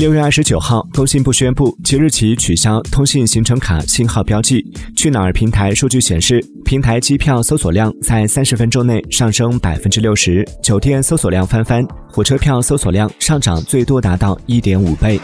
六月二十九号工信部宣布即日起取消通信行程卡信号标记。去哪儿平台数据显示平台机票搜索量在三十分钟内上升百分之六十酒店搜索量翻番火车票搜索量上涨最多达到一点五倍。